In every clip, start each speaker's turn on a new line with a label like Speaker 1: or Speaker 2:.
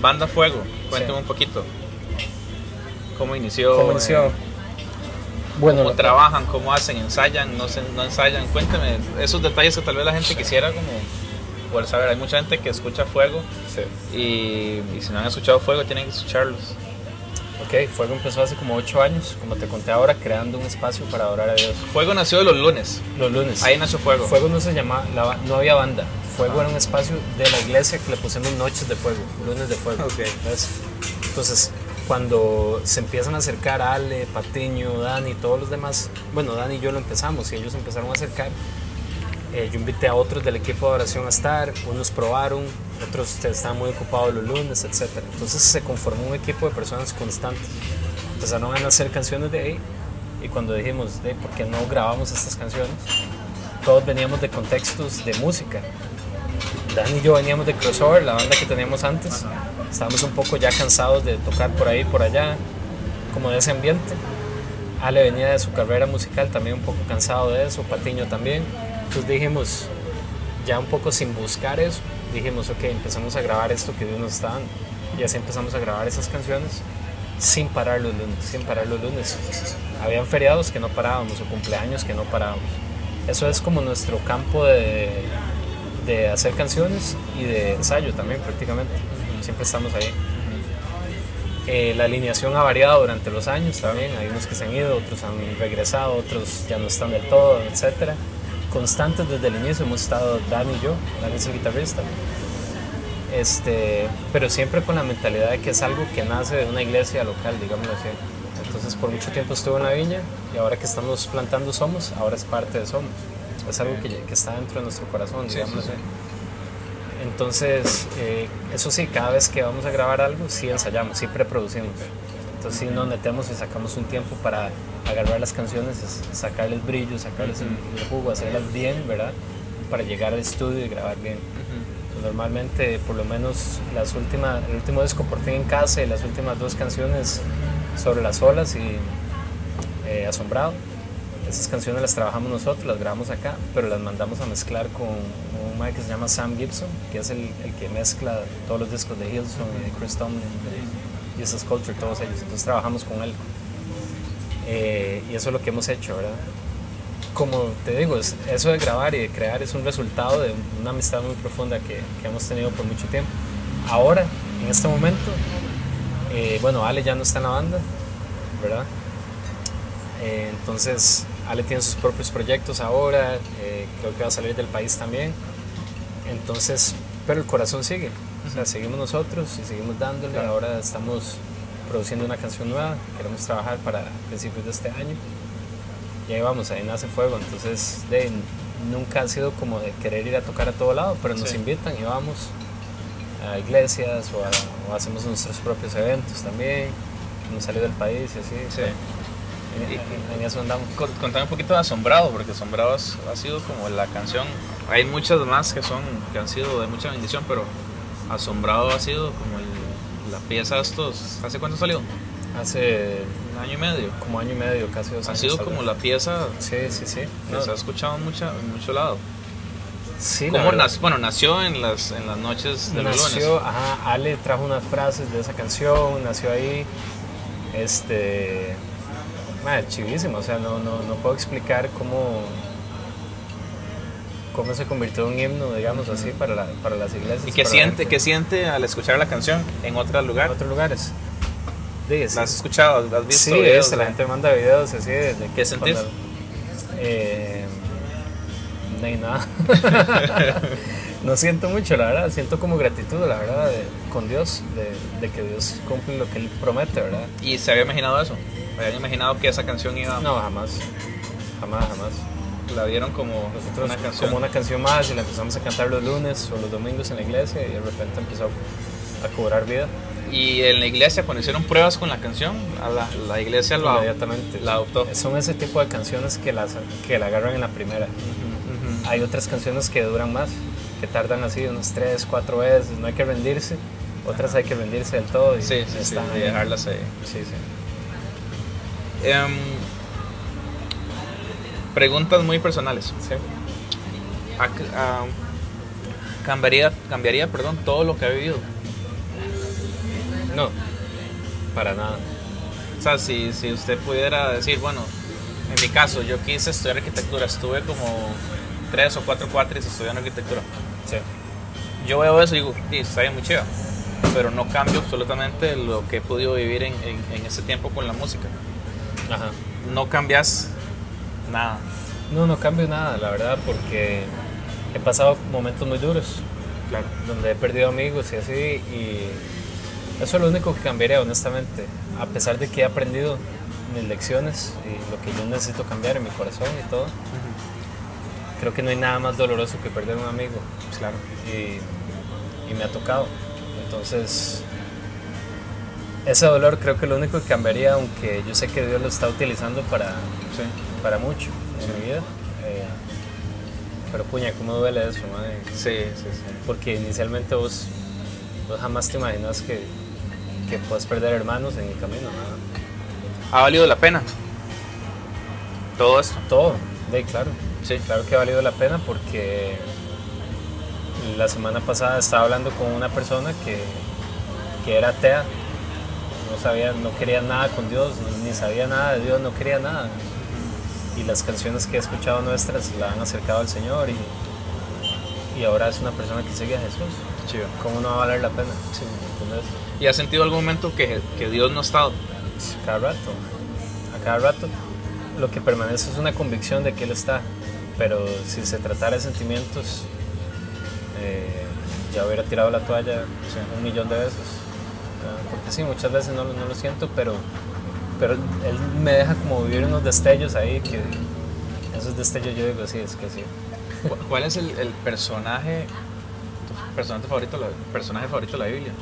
Speaker 1: Banda Fuego, cuénteme un poquito. ¿Cómo inició?
Speaker 2: ¿Cómo inició?
Speaker 1: Eh,
Speaker 2: bueno,
Speaker 1: ¿Cómo
Speaker 2: lo-
Speaker 1: trabajan? ¿Cómo hacen? ¿Ensayan? ¿No, se, no ensayan? Cuénteme esos detalles que tal vez la gente quisiera como poder saber. Hay mucha gente que escucha Fuego
Speaker 2: sí.
Speaker 1: y, y si no han escuchado Fuego tienen que escucharlos.
Speaker 2: Ok, Fuego empezó hace como 8 años, como te conté ahora, creando un espacio para adorar a Dios.
Speaker 1: Fuego nació de los lunes.
Speaker 2: Los lunes.
Speaker 1: Ahí nació Fuego.
Speaker 2: Fuego no se llamaba, la ba- no había banda. Fuego era un espacio de la iglesia que le pusimos noches de fuego, lunes de fuego.
Speaker 1: Ok.
Speaker 2: ¿ves? Entonces, cuando se empiezan a acercar Ale, Patiño, Dani, todos los demás, bueno, Dani y yo lo empezamos y ellos empezaron a acercar. Eh, yo invité a otros del equipo de oración a estar, unos probaron, otros estaban muy ocupados los lunes, etc. Entonces se conformó un equipo de personas constantes. Empezaron a nacer canciones de ahí y cuando dijimos, de, ¿por qué no grabamos estas canciones? Todos veníamos de contextos de música. Dan y yo veníamos de Crossover, la banda que teníamos antes. Estábamos un poco ya cansados de tocar por ahí, por allá, como de ese ambiente. Ale venía de su carrera musical, también un poco cansado de eso, Patiño también. Entonces dijimos, ya un poco sin buscar eso, dijimos, ok, empezamos a grabar esto que Dios nos está dando. Y así empezamos a grabar esas canciones sin parar los lunes, sin parar los lunes. Habían feriados que no parábamos o cumpleaños que no parábamos. Eso es como nuestro campo de, de hacer canciones y de ensayo también prácticamente. Siempre estamos ahí. Eh, la alineación ha variado durante los años también. Hay unos que se han ido, otros han regresado, otros ya no están del todo, etc. Constantes desde el inicio hemos estado Dani y yo. Dani es el guitarrista. Este, pero siempre con la mentalidad de que es algo que nace de una iglesia local, digámoslo así. Entonces por mucho tiempo estuve en la viña y ahora que estamos plantando Somos, ahora es parte de Somos. Es algo que, que está dentro de nuestro corazón,
Speaker 1: Sí,
Speaker 2: digámoslo
Speaker 1: sí,
Speaker 2: así. Entonces, eh, eso sí, cada vez que vamos a grabar algo, sí ensayamos, sí preproducimos. Entonces, sí nos metemos y sacamos un tiempo para agarrar las canciones, es- sacarles brillo, sacarles el, el jugo, hacerlas bien, ¿verdad? Para llegar al estudio y grabar bien. Entonces, normalmente, por lo menos, las últimas, el último disco, Por fin en casa, y las últimas dos canciones, Sobre las olas y eh, Asombrado, esas canciones las trabajamos nosotros, las grabamos acá, pero las mandamos a mezclar con un man que se llama Sam Gibson, que es el, el que mezcla todos los discos de Hillsong y de Chris Tomlin, Jesus Culture, todos ellos. Entonces trabajamos con él. Eh, y eso es lo que hemos hecho, ¿verdad? Como te digo, es- eso de grabar y de crear es un resultado de una amistad muy profunda que, que hemos tenido por mucho tiempo. Ahora, en este momento, eh, bueno, Ale ya no está en la banda, ¿verdad? Eh, entonces, Ale tiene sus propios proyectos ahora, eh, creo que va a salir del país también. Entonces, pero el corazón sigue. O sea, seguimos nosotros y seguimos dándole. Ahora estamos produciendo una canción nueva, queremos trabajar para principios de este año. Y ahí vamos, ahí nace fuego. Entonces, de, nunca ha sido como de querer ir a tocar a todo lado, pero nos
Speaker 1: Sí.
Speaker 2: invitan y vamos a iglesias o, a- o hacemos nuestros propios eventos también. Hemos salido del país y así.
Speaker 1: Sí.
Speaker 2: En, en- en eso andamos.
Speaker 1: Con- Contame un poquito de Asombrado, porque Asombrado ha sido como la canción. Hay muchas más que son que han sido de mucha bendición, pero Asombrado ha sido como el- la pieza de estos. ¿Hace cuánto salió?
Speaker 2: Hace
Speaker 1: Un año y medio.
Speaker 2: como año y medio, casi dos
Speaker 1: Ha
Speaker 2: años.
Speaker 1: sido
Speaker 2: tal
Speaker 1: como la pieza
Speaker 2: Sí, sí, sí.
Speaker 1: que
Speaker 2: No,
Speaker 1: se ha escuchado en, mucha, en mucho lado.
Speaker 2: sí,
Speaker 1: ¿Cómo nació? Bueno, nació en las, en las noches de los
Speaker 2: Nació,
Speaker 1: lunes.
Speaker 2: ajá, Ale trajo unas frases de esa canción, nació ahí. Este. madre, chivísimo, o sea, no, no, no puedo explicar cómo. Cómo se convirtió en un himno, digamos así, para, la- para las iglesias.
Speaker 1: ¿Y qué
Speaker 2: la
Speaker 1: siente, qué siente al escuchar la canción en otro
Speaker 2: En
Speaker 1: lugar?
Speaker 2: otros lugares. Sí, sí.
Speaker 1: ¿La has escuchado? ¿Has visto?
Speaker 2: Sí,
Speaker 1: videos
Speaker 2: este, la gente manda videos así de, de
Speaker 1: ¿Qué sentís?
Speaker 2: cuando- eh, no hay nada. no siento mucho, la verdad. Siento como gratitud, la verdad, de- con Dios, de, de que Dios cumple lo que Él promete, ¿verdad?
Speaker 1: ¿Y se había imaginado eso? ¿Habían imaginado que esa canción iba
Speaker 2: No, jamás. Jamás, jamás.
Speaker 1: La vieron como
Speaker 2: Nosotros
Speaker 1: una canción.
Speaker 2: como una canción más y la empezamos a cantar los lunes o los domingos en la iglesia y de repente empezó a cobrar vida
Speaker 1: Y en la iglesia, cuando hicieron pruebas con la canción, a la, la iglesia lo
Speaker 2: inmediatamente.
Speaker 1: la adoptó.
Speaker 2: Son ese tipo de canciones que, las, que la agarran en la primera. Hay otras canciones que duran más, que tardan así unas 3, 4 veces, no hay que rendirse. Otras hay que rendirse del todo y
Speaker 1: Sí, sí, sí,
Speaker 2: están
Speaker 1: y
Speaker 2: ahí.
Speaker 1: dejarlas ahí.
Speaker 2: Sí, sí.
Speaker 1: Em, preguntas muy personales.
Speaker 2: Sí.
Speaker 1: ¿A- a- cambiaría, cambiaría perdón, todo lo que ha vivido?
Speaker 2: No, para nada.
Speaker 1: O sea, si, si usted pudiera decir, bueno, en mi caso, yo quise estudiar arquitectura, estuve como tres o cuatro cuatris estudiando arquitectura.
Speaker 2: Sí.
Speaker 1: Yo veo eso y digo, sí, está bien muy chido, pero no cambio absolutamente lo que he podido vivir en, en, en ese tiempo con la música.
Speaker 2: Ajá.
Speaker 1: No cambias nada.
Speaker 2: No, no cambio nada, la verdad, porque he pasado momentos muy duros,
Speaker 1: Claro.
Speaker 2: donde he perdido amigos y así, y eso es lo único que cambiaría, honestamente. A pesar de que he aprendido mis lecciones y lo que yo necesito cambiar en mi corazón y todo, creo que no hay nada más doloroso que perder un amigo.
Speaker 1: Claro.
Speaker 2: y, y me ha tocado. Entonces, ese dolor creo que lo único que cambiaría, aunque yo sé que Dios lo está utilizando para,
Speaker 1: Sí.
Speaker 2: para mucho en mi vida. eh, pero puña, ¿cómo duele eso, madre?
Speaker 1: Sí, sí, sí.
Speaker 2: Porque inicialmente vos, vos jamás te imaginas que, que puedes perder hermanos en el camino, ¿no?
Speaker 1: ¿Ha valido la pena? Todo esto.
Speaker 2: Todo, de claro.
Speaker 1: Sí.
Speaker 2: Claro que ha valido la pena porque la semana pasada estaba hablando con una persona que, que era atea, no sabía, no quería nada con Dios, ni sabía nada de Dios, no quería nada. Y las canciones que he escuchado nuestras la han acercado al Señor y, y ahora es una persona que sigue a Jesús.
Speaker 1: Chido.
Speaker 2: ¿Cómo no va a valer la pena?
Speaker 1: Sí. ¿Y has sentido algún momento que, que Dios no ha estado?
Speaker 2: cada rato, a cada rato. Lo que permanece es una convicción de que Él está, pero si se tratara de sentimientos, eh, ya hubiera tirado la toalla un millón de veces. Ah, Porque sí, muchas veces no, lo- no lo siento, pero, pero Él me deja como vivir unos destellos ahí, que esos destellos yo digo, sí, es que sí.
Speaker 1: ¿Cu- ¿Cuál es el, el personaje, tu personaje favorito, la- personaje favorito de la Biblia?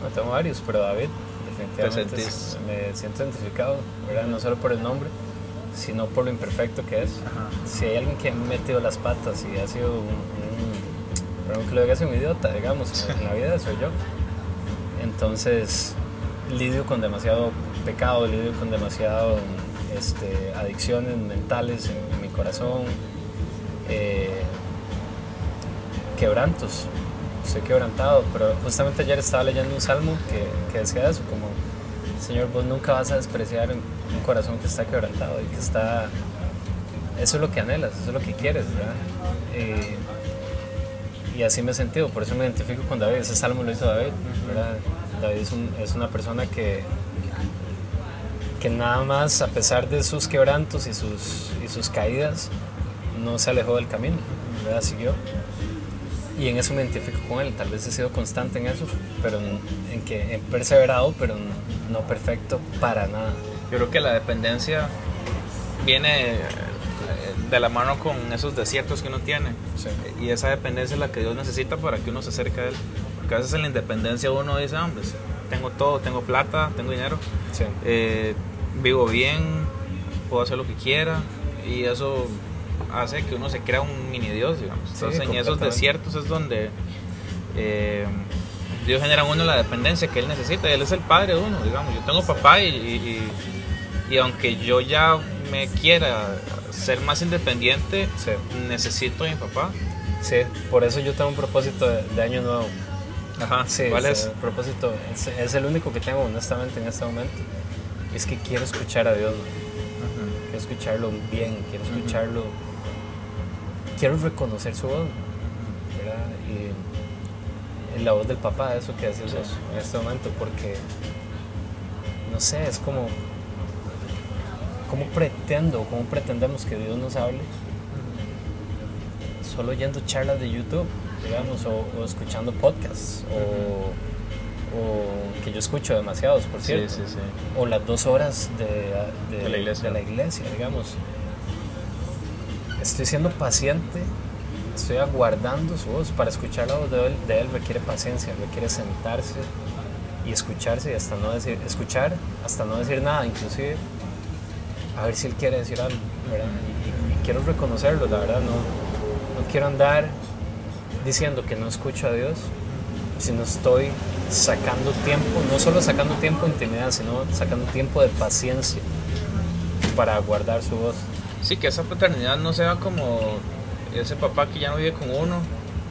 Speaker 2: Bueno, tengo varios, pero David, definitivamente es- me siento identificado, ¿verdad? no solo por el nombre, sino por lo imperfecto que es.
Speaker 1: Ajá.
Speaker 2: Si hay alguien que ha metido las patas y ha sido un, un que lo diga, es un idiota, digamos, en la vida soy yo. Entonces, lidio con demasiado pecado, lidio con demasiado este, adicciones mentales en, mi corazón, eh, quebrantos. Estoy quebrantado, pero justamente ayer estaba leyendo un salmo que, decía eso, como, Señor, vos nunca vas a despreciar un, un corazón que está quebrantado y que está... Eso es lo que anhelas, eso es lo que quieres, ¿verdad? Eh, y así me he sentido, por eso me identifico con David. Ese salmo lo hizo David, ¿verdad? David es, un- es una persona que, que nada más, a pesar de sus quebrantos y sus, y sus caídas, no se alejó del camino, ¿verdad? Siguió. Y en eso me identifico con él. Tal vez he sido constante en eso, pero en, en que he perseverado, pero no perfecto para nada.
Speaker 1: Yo creo que la dependencia viene de la mano con esos desiertos que uno tiene.
Speaker 2: Sí.
Speaker 1: Y esa dependencia es la que Dios necesita para que uno se acerque a Él. Porque a veces en la independencia uno dice, "Ah, hombre, tengo todo, tengo plata, tengo dinero,
Speaker 2: Sí.
Speaker 1: eh, vivo bien, puedo hacer lo que quiera. Y eso hace que uno se crea un mini Dios, digamos.
Speaker 2: Sí,
Speaker 1: Entonces en esos desiertos es donde eh, Dios genera en uno la dependencia que Él necesita. Él es el padre de uno, digamos. Yo tengo papá y, y- y- y aunque yo ya me quiera ser más independiente,
Speaker 2: Sí.
Speaker 1: necesito a mi papá.
Speaker 2: Sí, por eso yo tengo un propósito de, de año nuevo.
Speaker 1: Ajá,
Speaker 2: Sí,
Speaker 1: ¿cuál es?
Speaker 2: propósito es, es el único que tengo honestamente en este momento. Es que quiero escuchar a Dios.
Speaker 1: Ajá.
Speaker 2: quiero escucharlo bien, quiero escucharlo, quiero reconocer su voz, ¿verdad? Y la voz del papá, eso que haces
Speaker 1: Sí.
Speaker 2: en este momento, porque no sé, es como, ¿cómo pretendo, cómo pretendemos que Dios nos hable? Solo oyendo charlas de YouTube, digamos, o, o escuchando podcasts, o, o que yo escucho demasiados, por
Speaker 1: Sí,
Speaker 2: cierto
Speaker 1: sí, sí.
Speaker 2: o las dos horas de, de-
Speaker 1: De la iglesia.
Speaker 2: de la iglesia, digamos. Estoy siendo paciente, estoy aguardando su voz. Para escuchar la voz de él, de él requiere paciencia, requiere sentarse y escucharse y hasta no decir, escuchar hasta no decir nada, inclusive a ver si él quiere decir algo, ¿verdad? Y, y- quiero reconocerlo, la verdad, no, no quiero andar diciendo que no escucho a Dios, sino estoy sacando tiempo, no solo sacando tiempo de intimidad, sino sacando tiempo de paciencia para guardar su voz.
Speaker 1: Sí, que esa paternidad no sea como ese papá que ya no vive con uno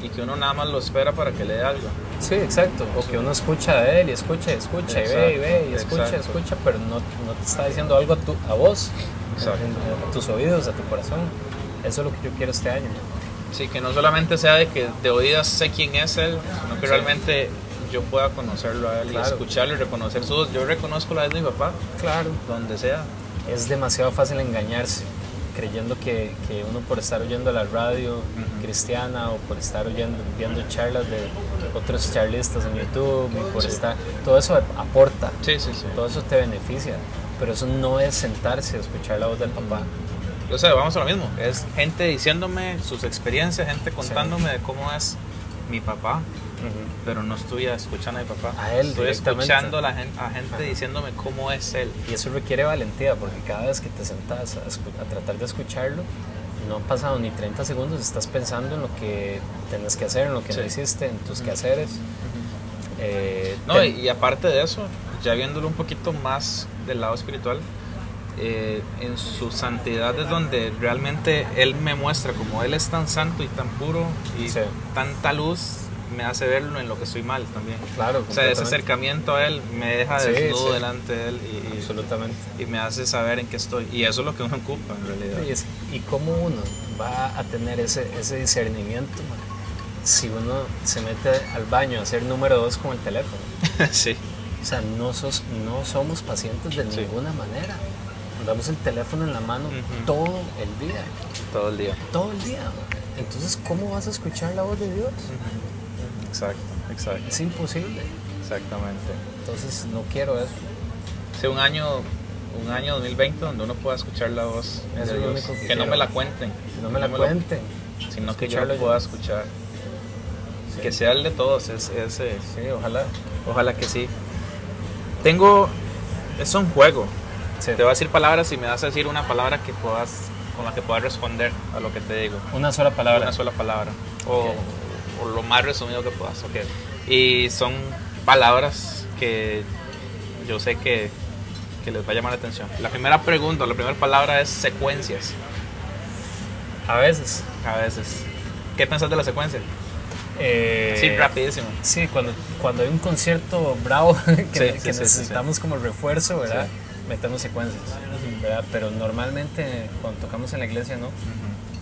Speaker 1: y que uno nada más lo espera para que le dé algo.
Speaker 2: Sí, exacto. O que uno escucha a él y escucha y escucha y ve y ve y escucha y
Speaker 1: Exacto.
Speaker 2: escucha, pero no, no te está diciendo algo a, tu, a vos, en- a tus oídos, a tu corazón. Eso es lo que yo quiero este año.
Speaker 1: Sí, que no solamente sea de que de oídas sé quién es él, sino que
Speaker 2: Sí.
Speaker 1: realmente yo pueda conocerlo a él
Speaker 2: Claro.
Speaker 1: y escucharlo y reconocer su voz. Yo reconozco la voz de mi papá,
Speaker 2: Claro.
Speaker 1: donde sea.
Speaker 2: Es demasiado fácil engañarse, creyendo que, que uno por estar oyendo la radio cristiana o por estar oyendo, viendo charlas de otros charlistas en YouTube y por
Speaker 1: Sí.
Speaker 2: estar... Todo eso aporta,
Speaker 1: Sí, sí, sí.
Speaker 2: todo eso te beneficia, pero eso no es sentarse a escuchar la voz del papá.
Speaker 1: O sea, vamos a lo mismo. Es gente diciéndome sus experiencias, gente contándome de cómo es mi papá, pero no estoy escuchando a mi papá.
Speaker 2: A él
Speaker 1: estoy escuchando a, la gente, a gente
Speaker 2: Ajá.
Speaker 1: diciéndome cómo es él.
Speaker 2: Y eso requiere valentía, porque cada vez que te sentas a, tratar de escucharlo, no han pasado ni 30 segundos, estás pensando en lo que tenés que hacer, en lo que no
Speaker 1: Sí.
Speaker 2: hiciste, en tus quehaceres. Eh,
Speaker 1: No,
Speaker 2: te-
Speaker 1: y, y aparte de eso, ya viéndolo un poquito más del lado espiritual, eh, en su santidad es donde realmente Él me muestra como Él es tan santo y tan puro y
Speaker 2: Sí.
Speaker 1: tanta luz me hace verlo en lo que estoy mal también.
Speaker 2: Claro,
Speaker 1: O sea, ese acercamiento a Él me deja desnudo
Speaker 2: sí.
Speaker 1: delante de Él y, y-
Speaker 2: Absolutamente.
Speaker 1: y me hace saber en qué estoy. Y eso es lo que uno ocupa en realidad.
Speaker 2: Y, es- y cómo uno va a tener ese, ese discernimiento si uno se mete al baño a hacer número dos con el teléfono.
Speaker 1: sí.
Speaker 2: O sea, no, sos, no somos pacientes de
Speaker 1: Sí.
Speaker 2: ninguna manera. Andamos el teléfono en la mano todo el día.
Speaker 1: Todo el día.
Speaker 2: todo el día. Entonces, ¿cómo vas a escuchar la voz de Dios?
Speaker 1: Exacto, exacto.
Speaker 2: Es imposible.
Speaker 1: Exactamente.
Speaker 2: Entonces, no quiero eso.
Speaker 1: Sí, un año, un año 2020 donde uno pueda escuchar la voz
Speaker 2: Eso
Speaker 1: de
Speaker 2: es lo
Speaker 1: Dios.
Speaker 2: único que
Speaker 1: que no me la cuenten,
Speaker 2: No me la cuenten.
Speaker 1: sino que yo
Speaker 2: Escucharlo yo.
Speaker 1: pueda escuchar.
Speaker 2: Sí.
Speaker 1: Que sea el de todos, es, ese.
Speaker 2: Sí, ojalá.
Speaker 1: Ojalá que sí. Tengo, es un juego.
Speaker 2: Sí.
Speaker 1: Te voy a decir palabras y me vas a decir una palabra que puedas, con la que puedas responder a lo que te digo.
Speaker 2: Una sola palabra.
Speaker 1: Una sola palabra. O. o lo más resumido que puedas.
Speaker 2: Ok.
Speaker 1: Y son palabras que yo sé que, que les va a llamar la atención. La primera pregunta, la primera palabra es secuencias.
Speaker 2: A veces.
Speaker 1: A veces. ¿Qué pensás de la secuencia?
Speaker 2: eh,
Speaker 1: sí, rapidísimo.
Speaker 2: Sí, cuando, cuando hay un concierto bravo que,
Speaker 1: Sí,
Speaker 2: que
Speaker 1: sí, sí, sí,
Speaker 2: necesitamos como refuerzo, ¿verdad? Metemos secuencias, ¿verdad? Pero normalmente cuando tocamos en la iglesia, ¿no?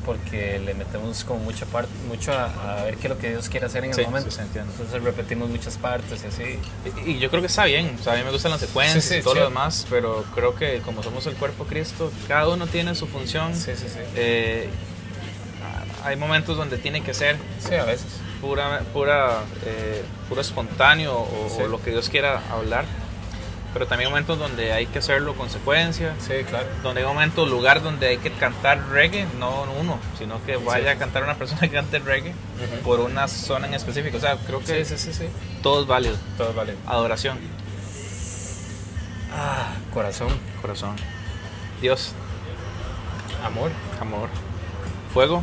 Speaker 2: Porque le metemos como mucha parte, mucho a, a ver qué es lo que Dios quiere hacer en
Speaker 1: Sí,
Speaker 2: el momento.
Speaker 1: sí.
Speaker 2: Entonces repetimos muchas partes y así.
Speaker 1: Y, y yo creo que está bien. O sea, a mí me gustan las secuencias
Speaker 2: Sí,
Speaker 1: y todo lo demás, pero creo que como somos el cuerpo Cristo, cada uno tiene su función.
Speaker 2: Sí, sí, sí.
Speaker 1: Eh, hay momentos donde tiene que ser
Speaker 2: Sí, a veces.
Speaker 1: pura, pura, eh, puro espontáneo o lo que Dios quiera hablar. Pero también hay momentos donde hay que hacerlo con secuencia.
Speaker 2: Sí, claro.
Speaker 1: Donde hay momentos, lugar donde hay que cantar reggae, no uno, sino que vaya
Speaker 2: Sí.
Speaker 1: a cantar una persona que cante reggae por una zona en específico. O sea, creo que
Speaker 2: Sí, sí, sí, sí.
Speaker 1: todo es válido.
Speaker 2: Todo vale.
Speaker 1: Adoración,
Speaker 2: Ah, corazón,
Speaker 1: corazón. Dios,
Speaker 2: amor,
Speaker 1: amor. Fuego,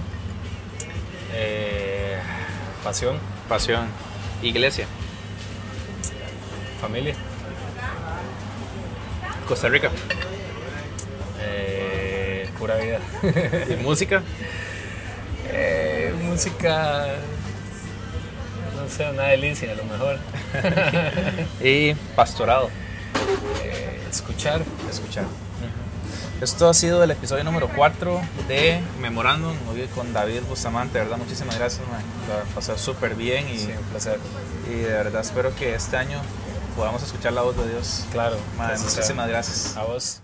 Speaker 2: eh, pasión,
Speaker 1: pasión. Iglesia,
Speaker 2: familia,
Speaker 1: Costa Rica.
Speaker 2: eh, pura vida.
Speaker 1: Y música,
Speaker 2: Eh, música, no sé, una delicia a lo mejor.
Speaker 1: y pastorado.
Speaker 2: Eh, escuchar,
Speaker 1: escuchar. Esto ha sido el episodio número 4 de Memorándum, hoy con David Bustamante, de verdad, muchísimas gracias, man. la pasé súper bien y,
Speaker 2: sí, un placer.
Speaker 1: y de verdad espero que este año podamos escuchar la voz de Dios.
Speaker 2: Claro, sea.
Speaker 1: muchísimas gracias.
Speaker 2: A vos.